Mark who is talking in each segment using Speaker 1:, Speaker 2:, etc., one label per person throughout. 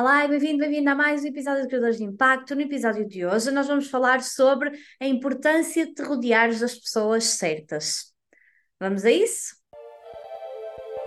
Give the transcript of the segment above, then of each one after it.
Speaker 1: Olá bem-vindo, bem-vindo a mais um episódio de Criadores de Impacto. No episódio de hoje, nós vamos falar sobre a importância de te rodeares das pessoas certas. Vamos a isso?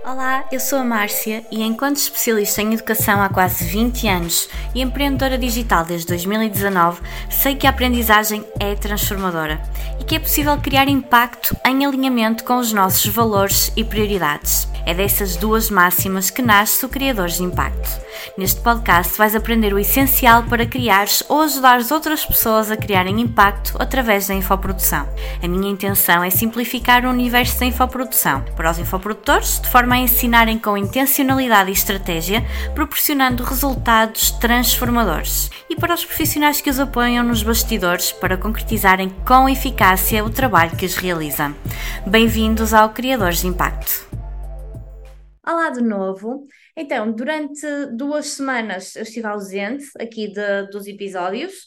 Speaker 2: Olá, eu sou a Márcia e, enquanto especialista em educação há quase 20 anos e empreendedora digital desde 2019, sei que a aprendizagem é transformadora e que é possível criar impacto em alinhamento com os nossos valores e prioridades. É dessas duas máximas que nasce o Criadores de Impacto. Neste podcast vais aprender o essencial para criares ou ajudares outras pessoas a criarem impacto através da infoprodução. A minha intenção é simplificar o universo da infoprodução para os infoprodutores, de forma a ensinarem com intencionalidade e estratégia, proporcionando resultados transformadores. E para os profissionais que os apoiam nos bastidores para concretizarem com eficácia o trabalho que os realizam. Bem-vindos ao Criadores de Impacto.
Speaker 1: Olá de novo. Então, durante duas semanas eu estive ausente aqui de, dos episódios,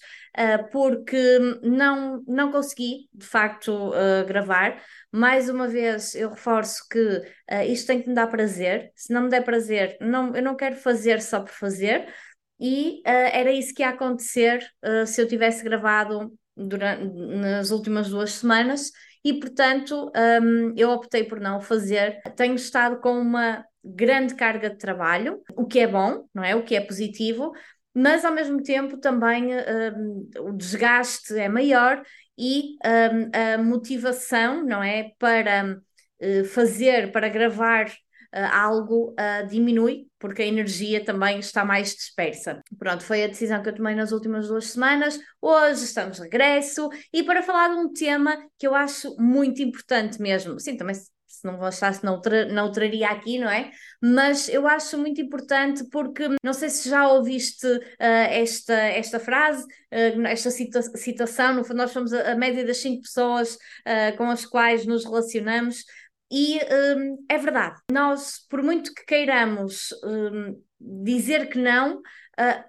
Speaker 1: porque não, não consegui, de facto, uh, gravar. Mais uma vez, eu reforço que uh, isto tem que me dar prazer. Se não me der prazer, não, eu não quero fazer só por fazer. E era isso que ia acontecer se eu tivesse gravado durante, nas últimas duas semanas e, portanto, um, eu optei por não fazer. Tenho estado com uma grande carga de trabalho, o que é bom, não é? O que é positivo, mas ao mesmo tempo também um, o desgaste é maior e um, a motivação, não é? Para uh, fazer, para gravar uh, algo uh, diminui, porque a energia também está mais dispersa. Pronto, foi a decisão que eu tomei nas últimas duas semanas. Hoje estamos de regresso e para falar de um tema que eu acho muito importante mesmo. Sim, também se não gostasse não, não traria aqui, não é? Mas eu acho muito importante porque não sei se já ouviste uh, esta, esta frase, uh, esta cita citação, no fundo nós somos a, a média das cinco pessoas uh, com as quais nos relacionamos e um, é verdade, nós, por muito que queiramos um, dizer que não, uh,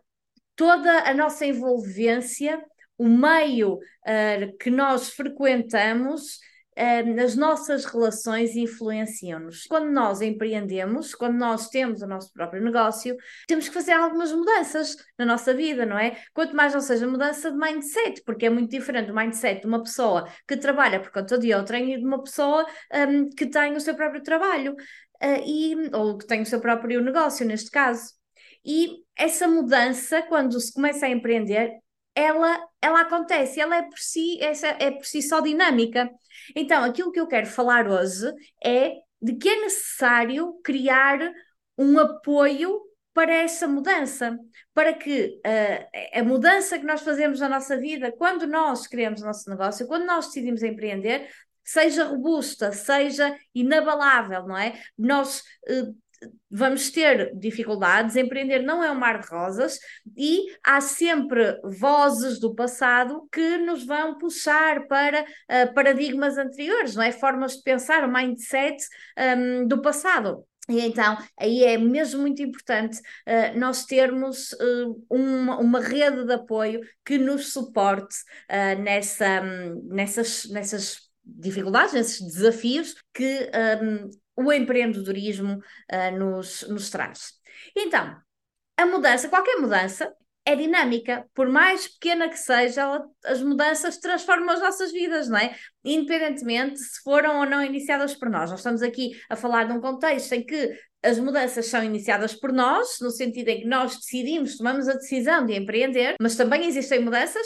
Speaker 1: toda a nossa envolvência, o meio uh, que nós frequentamos, as nossas relações influenciam-nos. Quando nós empreendemos, quando nós temos o nosso próprio negócio, temos que fazer algumas mudanças na nossa vida, não é? Quanto mais não seja mudança de mindset, porque é muito diferente o mindset de uma pessoa que trabalha por conta de outra e de uma pessoa um, que tem o seu próprio trabalho, uh, e, ou que tem o seu próprio negócio, neste caso. E essa mudança, quando se começa a empreender, ela, ela acontece, ela é por si, essa é por si só dinâmica. Então, aquilo que eu quero falar hoje é de que é necessário criar um apoio para essa mudança, para que uh, a mudança que nós fazemos na nossa vida, quando nós criamos o nosso negócio, quando nós decidimos empreender, seja robusta, seja inabalável, não é? Nós uh, vamos ter dificuldades, empreender não é um mar de rosas e há sempre vozes do passado que nos vão puxar para uh, paradigmas anteriores, não é? Formas de pensar, o mindset um, do passado. E então, aí é mesmo muito importante uh, nós termos uh, uma, uma rede de apoio que nos suporte nessa, um, nessas, nessas dificuldades, nesses desafios que um, o empreendedorismo uh, nos, nos traz. Então, a mudança, qualquer mudança, é dinâmica, por mais pequena que seja, ela, as mudanças transformam as nossas vidas, não é? Independentemente se foram ou não iniciadas por nós. Nós estamos aqui a falar de um contexto em que as mudanças são iniciadas por nós, no sentido em que nós decidimos, tomamos a decisão de empreender, mas também existem mudanças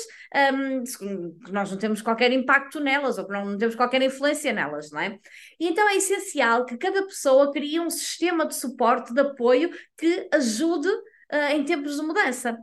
Speaker 1: um, que nós não temos qualquer impacto nelas ou que não temos qualquer influência nelas, não é? E então é essencial que cada pessoa crie um sistema de suporte, de apoio que ajude uh, em tempos de mudança.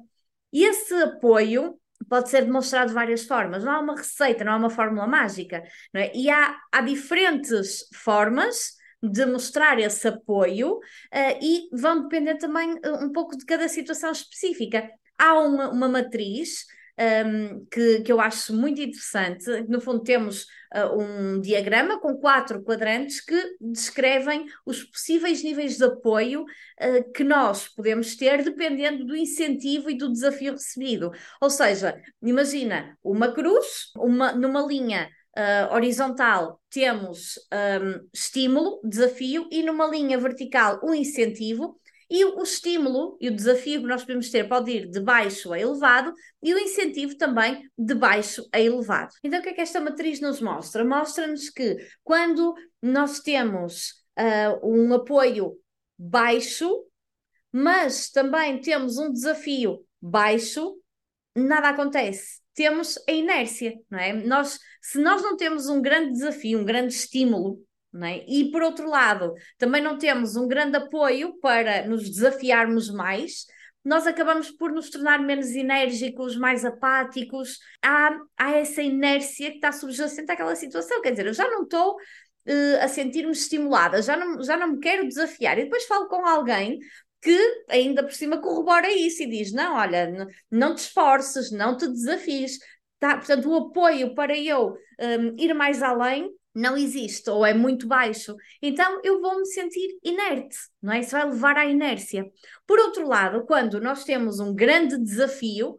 Speaker 1: E esse apoio pode ser demonstrado de várias formas, não há uma receita, não há uma fórmula mágica, não é? E há, há diferentes formas de mostrar esse apoio uh, e vão depender também uh, um pouco de cada situação específica. Há uma, uma matriz um, ehm, que, que eu acho muito interessante. No fundo, temos uh, um diagrama com quatro quadrantes que descrevem os possíveis níveis de apoio uh, que nós podemos ter dependendo do incentivo e do desafio recebido. Ou seja, imagina uma cruz, uma, numa linha uh, horizontal temos um, estímulo, desafio, e numa linha vertical um incentivo, E o, estímulo e o desafio que nós podemos ter pode ir de baixo a elevado e o incentivo também de baixo a elevado. Então, o que é que esta matriz nos mostra? Mostra-nos que quando nós temos uh, um apoio baixo, mas também temos um desafio baixo, nada acontece. Temos a inércia, não é? Nós, se nós não temos um grande desafio, um grande estímulo, não é? e por outro lado, também não temos um grande apoio para nos desafiarmos mais, nós acabamos por nos tornar menos enérgicos, mais apáticos. Há, há essa inércia que está subjacente àquela situação. Quer dizer, eu já não estou uh, a sentir-me estimulada, já não, já não me quero desafiar. E depois falo com alguém que ainda por cima corrobora isso e diz: não, olha, não te esforces, não te desafies. Tá? Portanto, o apoio para eu um, ir mais além não existe ou é muito baixo. Então eu vou me sentir inerte, não é? Isso vai levar à inércia. Por outro lado, quando nós temos um grande desafio,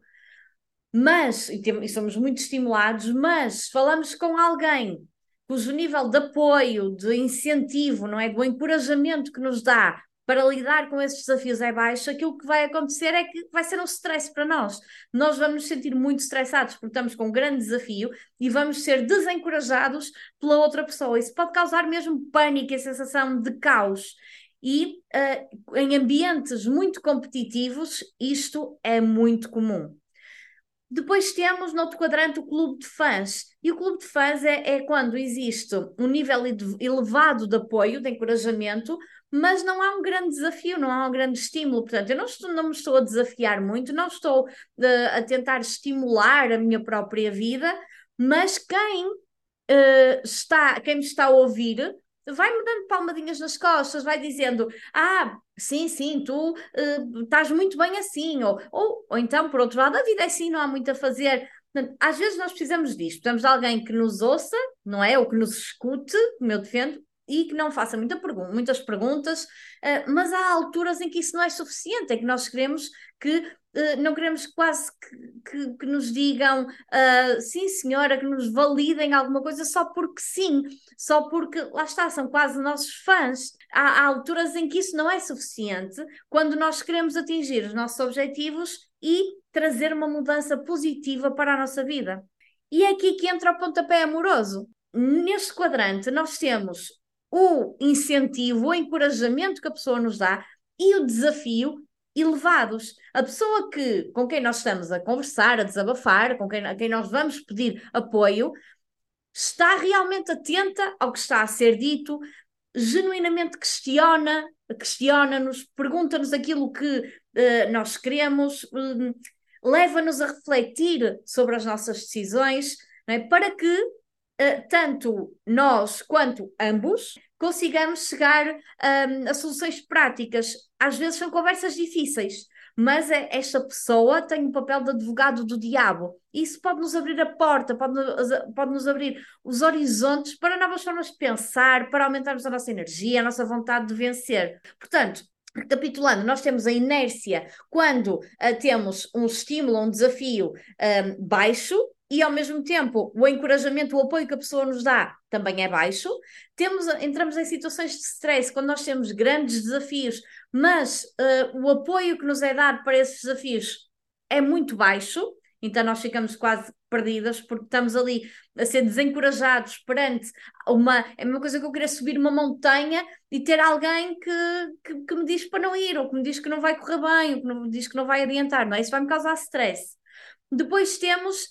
Speaker 1: mas e, temos, e somos muito estimulados, mas falamos com alguém cujo nível de apoio, de incentivo, não é? Do encorajamento que nos dá para lidar com esses desafios é baixo, aquilo que vai acontecer é que vai ser um stress para nós. Nós vamos nos sentir muito estressados porque estamos com um grande desafio e vamos ser desencorajados pela outra pessoa. Isso pode causar mesmo pânico e sensação de caos. E uh, em ambientes muito competitivos, isto é muito comum. Depois temos no outro quadrante o clube de fãs. E o clube de fãs é, é quando existe um nível elevado de apoio, de encorajamento, mas não há um grande desafio, não há um grande estímulo. Portanto, eu não, estou, não me estou a desafiar muito, não estou uh, a tentar estimular a minha própria vida, mas quem uh, está, quem me está a ouvir vai-me dando palmadinhas nas costas, vai dizendo: Ah, sim, sim, tu uh, estás muito bem assim, ou, ou, ou então, por outro lado, a vida é assim, não há muito a fazer. Às vezes nós precisamos disto, precisamos de alguém que nos ouça, não é? Ou que nos escute, como eu defendo, e que não faça muita pergun muitas perguntas, uh, mas há alturas em que isso não é suficiente, é que nós queremos que uh, não queremos quase que, que, que nos digam uh, sim senhora, que nos validem alguma coisa só porque sim, só porque lá está, são quase nossos fãs. Há, há alturas em que isso não é suficiente quando nós queremos atingir os nossos objetivos e trazer uma mudança positiva para a nossa vida. E é aqui que entra o pontapé amoroso. Neste quadrante, nós temos o incentivo, o encorajamento que a pessoa nos dá e o desafio elevados. A pessoa que, com quem nós estamos a conversar, a desabafar, com quem, a quem nós vamos pedir apoio, está realmente atenta ao que está a ser dito, genuinamente questiona, questiona-nos, pergunta-nos aquilo que uh, nós queremos, uh, leva-nos a refletir sobre as nossas decisões, é? para que tanto nós quanto ambos consigamos chegar um, a soluções práticas. Às vezes são conversas difíceis, mas é, esta pessoa tem o papel de advogado do diabo. Isso pode nos abrir a porta, pode, pode nos abrir os horizontes para novas formas de pensar, para aumentarmos a nossa energia, a nossa vontade de vencer. Portanto, Recapitulando, nós temos a inércia quando uh, temos um estímulo, um desafio um, baixo, e ao mesmo tempo o encorajamento, o apoio que a pessoa nos dá também é baixo. Temos, entramos em situações de stress quando nós temos grandes desafios, mas uh, o apoio que nos é dado para esses desafios é muito baixo, então nós ficamos quase perdidas porque estamos ali a ser desencorajados perante uma. É a mesma coisa que eu querer subir uma montanha e ter alguém que, que, que me diz para não ir, ou que me diz que não vai correr bem, ou que me diz que não vai adiantar, não é? Isso vai me causar stress. Depois temos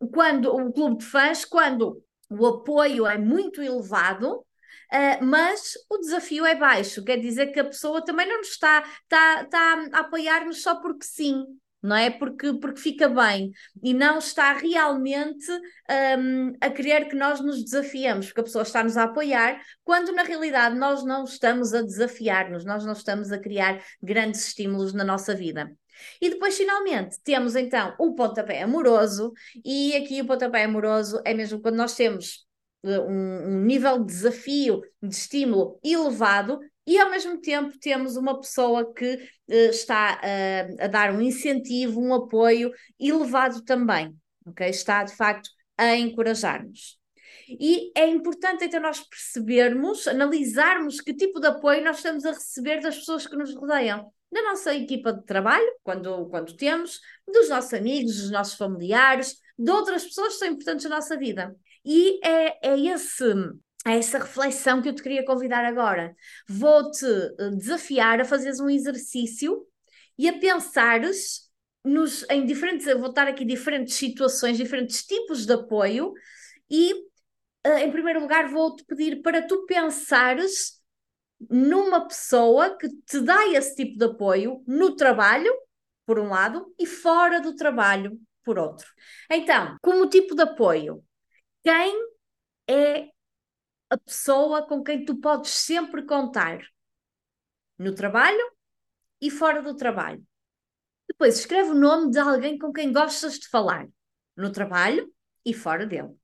Speaker 1: um, quando o clube de fãs, quando o apoio é muito elevado, Uh, mas o desafio é baixo, quer dizer que a pessoa também não nos está, está, está a apoiar-nos só porque sim, não é? Porque, porque fica bem e não está realmente um, a querer que nós nos desafiemos, porque a pessoa está-nos a apoiar, quando na realidade nós não estamos a desafiar-nos, nós não estamos a criar grandes estímulos na nossa vida. E depois, finalmente, temos então o pontapé amoroso, e aqui o pontapé amoroso é mesmo quando nós temos uh, um, um nível de desafio, de estímulo elevado, e ao mesmo tempo temos uma pessoa que uh, está uh, a dar um incentivo, um apoio elevado também, ok? Está de facto a encorajar-nos. E é importante então nós percebermos, analisarmos que tipo de apoio nós estamos a receber das pessoas que nos rodeiam. Da nossa equipa de trabalho, quando, quando temos, dos nossos amigos, dos nossos familiares, de outras pessoas que são importantes na nossa vida. E é, é esse é essa reflexão que eu te queria convidar agora. Vou-te eh, desafiar a fazeres um exercício e a pensares nos, em diferentes, vou estar aqui diferentes situações, diferentes tipos de apoio e, uh, em primeiro lugar, vou-te pedir para tu pensares numa pessoa que te dá esse tipo de apoio no trabalho, por um lado, e fora do trabalho, por outro. Então, como tipo de apoio, quem é a pessoa com quem tu podes sempre contar no trabalho e fora do trabalho. Depois escreve o nome de alguém com quem gostas de falar no trabalho e fora dele.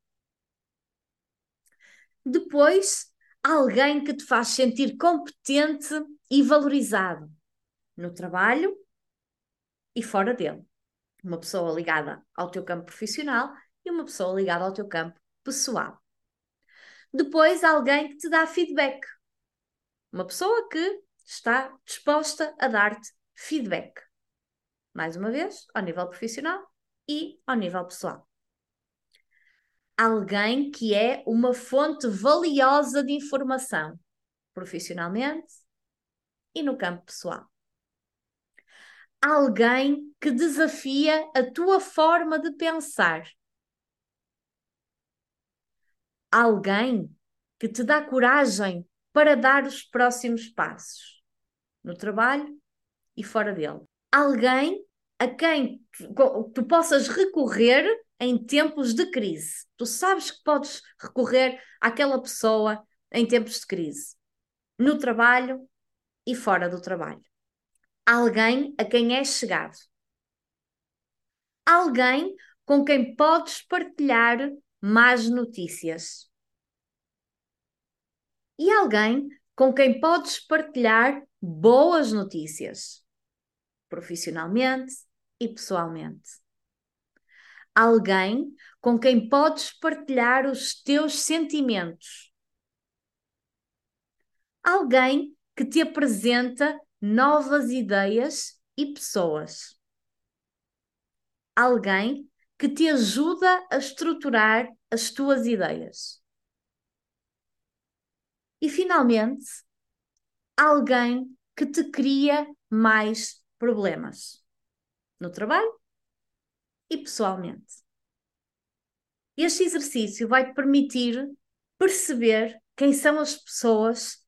Speaker 1: Depois, alguém que te faz sentir competente e valorizado no trabalho e fora dele. Uma pessoa ligada ao teu campo profissional e uma pessoa ligada ao teu campo pessoal. Depois, alguém que te dá feedback. Uma pessoa que está disposta a dar-te feedback. Mais uma vez, ao nível profissional e ao nível pessoal. Alguém que é uma fonte valiosa de informação, profissionalmente e no campo pessoal. Alguém que desafia a tua forma de pensar alguém que te dá coragem para dar os próximos passos no trabalho e fora dele. Alguém a quem tu, possas recorrer em tempos de crise. Tu sabes que podes recorrer àquela pessoa em tempos de crise, no trabalho e fora do trabalho. Alguém a quem é chegado. Alguém com quem podes partilhar más notícias. E alguém com quem podes partilhar boas notícias, profissionalmente e pessoalmente. Alguém com quem podes partilhar os teus sentimentos. Alguém que te apresenta novas ideias e pessoas. Alguém que te ajuda a estruturar as tuas ideias. E finalmente, alguém que te cria mais problemas no trabalho e pessoalmente. Este exercício vai te permitir perceber quem são as pessoas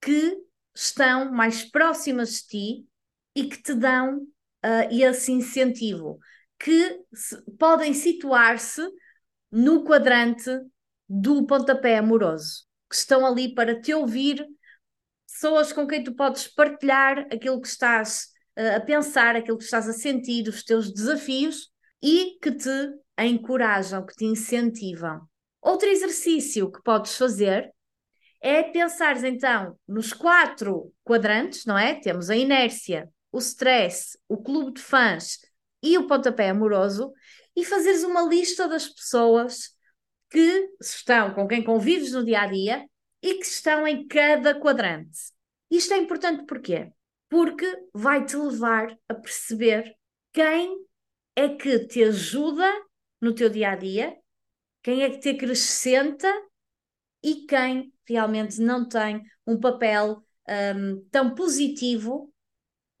Speaker 1: que estão mais próximas de ti e que te dão uh, esse incentivo, que se, podem situar-se no quadrante do pontapé amoroso, que estão ali para te ouvir, pessoas com quem tu podes partilhar aquilo que estás a pensar, aquilo que estás a sentir, os teus desafios e que te encorajam, que te incentivam. Outro exercício que podes fazer é pensar então nos quatro quadrantes, não é? Temos a inércia, o stress, o clube de fãs e o pontapé amoroso e fazeres uma lista das pessoas que estão com quem convives no dia a dia e que estão em cada quadrante. Isto é importante porquê? Porque vai te levar a perceber quem é que te ajuda no teu dia a dia, quem é que te acrescenta e quem realmente não tem um papel um, tão positivo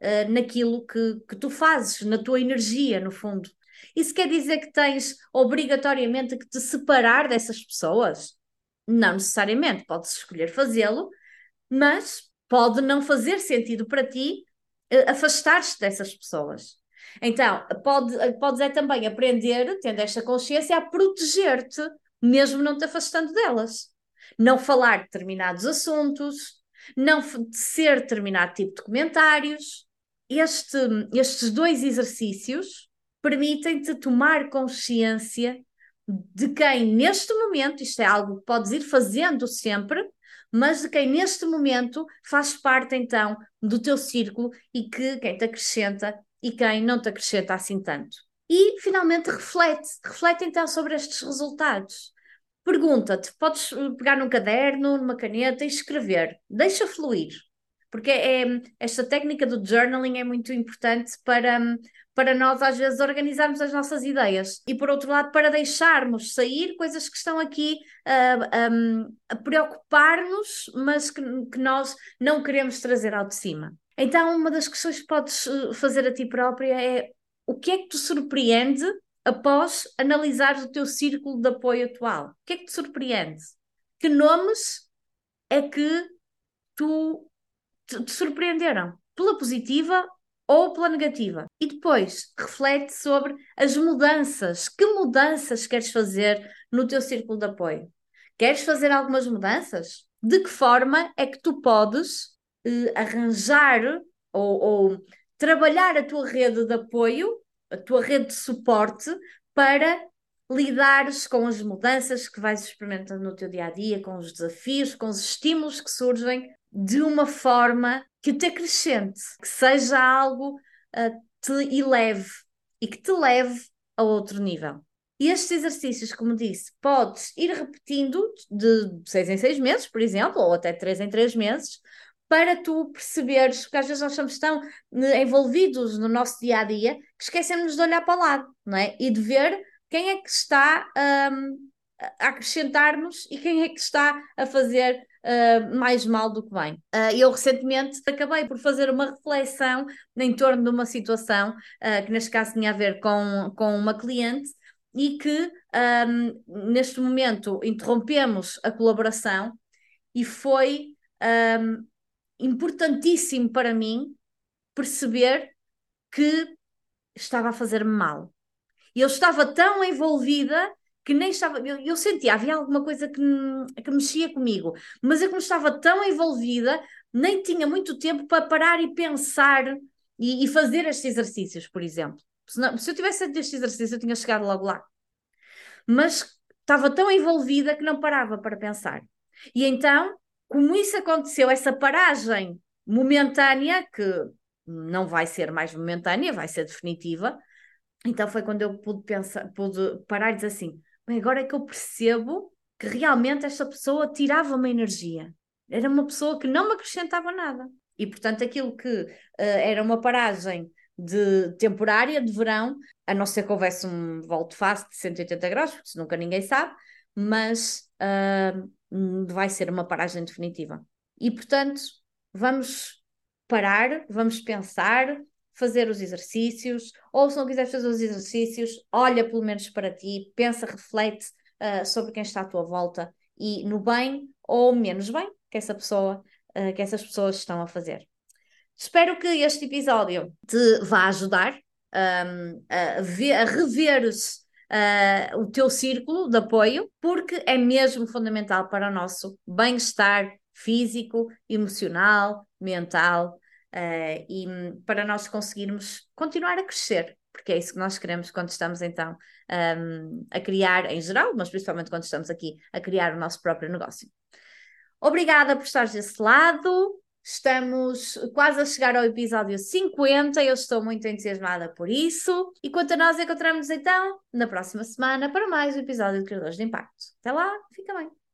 Speaker 1: uh, naquilo que, que tu fazes, na tua energia, no fundo. Isso quer dizer que tens obrigatoriamente que te separar dessas pessoas? Não necessariamente, podes escolher fazê-lo, mas pode não fazer sentido para ti uh, afastar-te dessas pessoas. Então, pode, podes é também aprender, tendo esta consciência, a proteger-te, mesmo não te afastando delas. Não falar determinados assuntos, não ser determinado tipo de comentários, este, estes dois exercícios permitem-te tomar consciência de quem neste momento, isto é algo que podes ir fazendo sempre, mas de quem neste momento faz parte então do teu círculo e que quem te acrescenta e quem não te acrescenta assim tanto. E finalmente reflete, reflete então sobre estes resultados. pergunta-te, podes eh, pegar num caderno, numa caneta e escrever, deixa fluir, porque é, esta técnica do journaling é muito importante para, para nós, às vezes, organizarmos as nossas ideias e, por outro lado, para deixarmos sair coisas que estão aqui uh, um, a preocupar-nos, mas que, que nós não queremos trazer ao de cima. Então, uma das questões que podes eh, fazer a ti própria é o que é que te surpreende após analisar o teu círculo de apoio atual? O que é que te surpreende? Que nomes é que tu te, te surpreenderam? Pela positiva ou pela negativa? E depois reflete sobre as mudanças. Que mudanças queres fazer no teu círculo de apoio? Queres fazer algumas mudanças? De que forma é que tu podes eh, arranjar ou, ou trabalhar a tua rede de apoio a tua rede de suporte para lidares com as mudanças que vais experimentando no teu dia a dia, com os desafios, com os estímulos que surgem de uma forma que te acrescente, que seja algo uh, te eleve e que te leve a outro nível. E estes exercícios, como disse, podes ir repetindo de seis em seis meses, por exemplo, ou até três em três meses, para tu perceberes, porque às vezes nós estamos tão eh, envolvidos no nosso dia a dia que esquecemos de olhar para o lado, não é? E de ver quem é que está um, a acrescentar-nos e quem é que está a fazer uh, mais mal do que bem. Uh, eu recentemente acabei por fazer uma reflexão em torno de uma situação uh, que neste caso tinha a ver com, com uma cliente e que um, neste momento interrompemos a colaboração e foi um, importantíssimo para mim perceber que estava a fazer-me mal. Eu estava tão envolvida que nem estava. Eu, eu, sentia, havia alguma coisa que, que mexia comigo, mas eu, como estava tão envolvida, nem tinha muito tempo para parar e pensar e, e fazer estes exercícios, por exemplo. Senão, se eu tivesse feito este exercício, eu tinha chegado logo lá. Mas estava tão envolvida que não parava para pensar. E então como isso aconteceu, essa paragem momentânea, que não vai ser mais momentânea, vai ser definitiva, então foi quando eu pude pensar, pude parar e dizer assim: agora é que eu percebo que realmente esta pessoa tirava-me energia. Era uma pessoa que não me acrescentava nada. E portanto, aquilo que uh, era uma paragem de temporária, de verão, a não ser que houvesse um volto fácil de 180 graus, porque nunca ninguém sabe, mas uh, vai ser uma paragem definitiva. E, portanto, vamos parar, vamos pensar, fazer os exercícios, ou se não quiseres fazer os exercícios, olha pelo menos para ti, pensa, reflete uh, sobre quem está à tua volta e no bem ou menos bem que essa pessoa, uh, que essas pessoas estão a fazer. Espero que este episódio te vá ajudar um, a, ver, a uh, o teu círculo de apoio, porque é mesmo fundamental para o nosso bem-estar físico, emocional, mental uh, e para nós conseguirmos continuar a crescer, porque é isso que nós queremos quando estamos então um, a criar em geral, mas principalmente quando estamos aqui a criar o nosso próprio negócio. Obrigada por estares desse lado. Estamos quase a chegar ao episódio 50, eu estou muito entusiasmada por isso. E quanto a nós, encontramos-nos então na próxima semana para mais um episódio de Criadores de Impacto. Até lá, fica bem!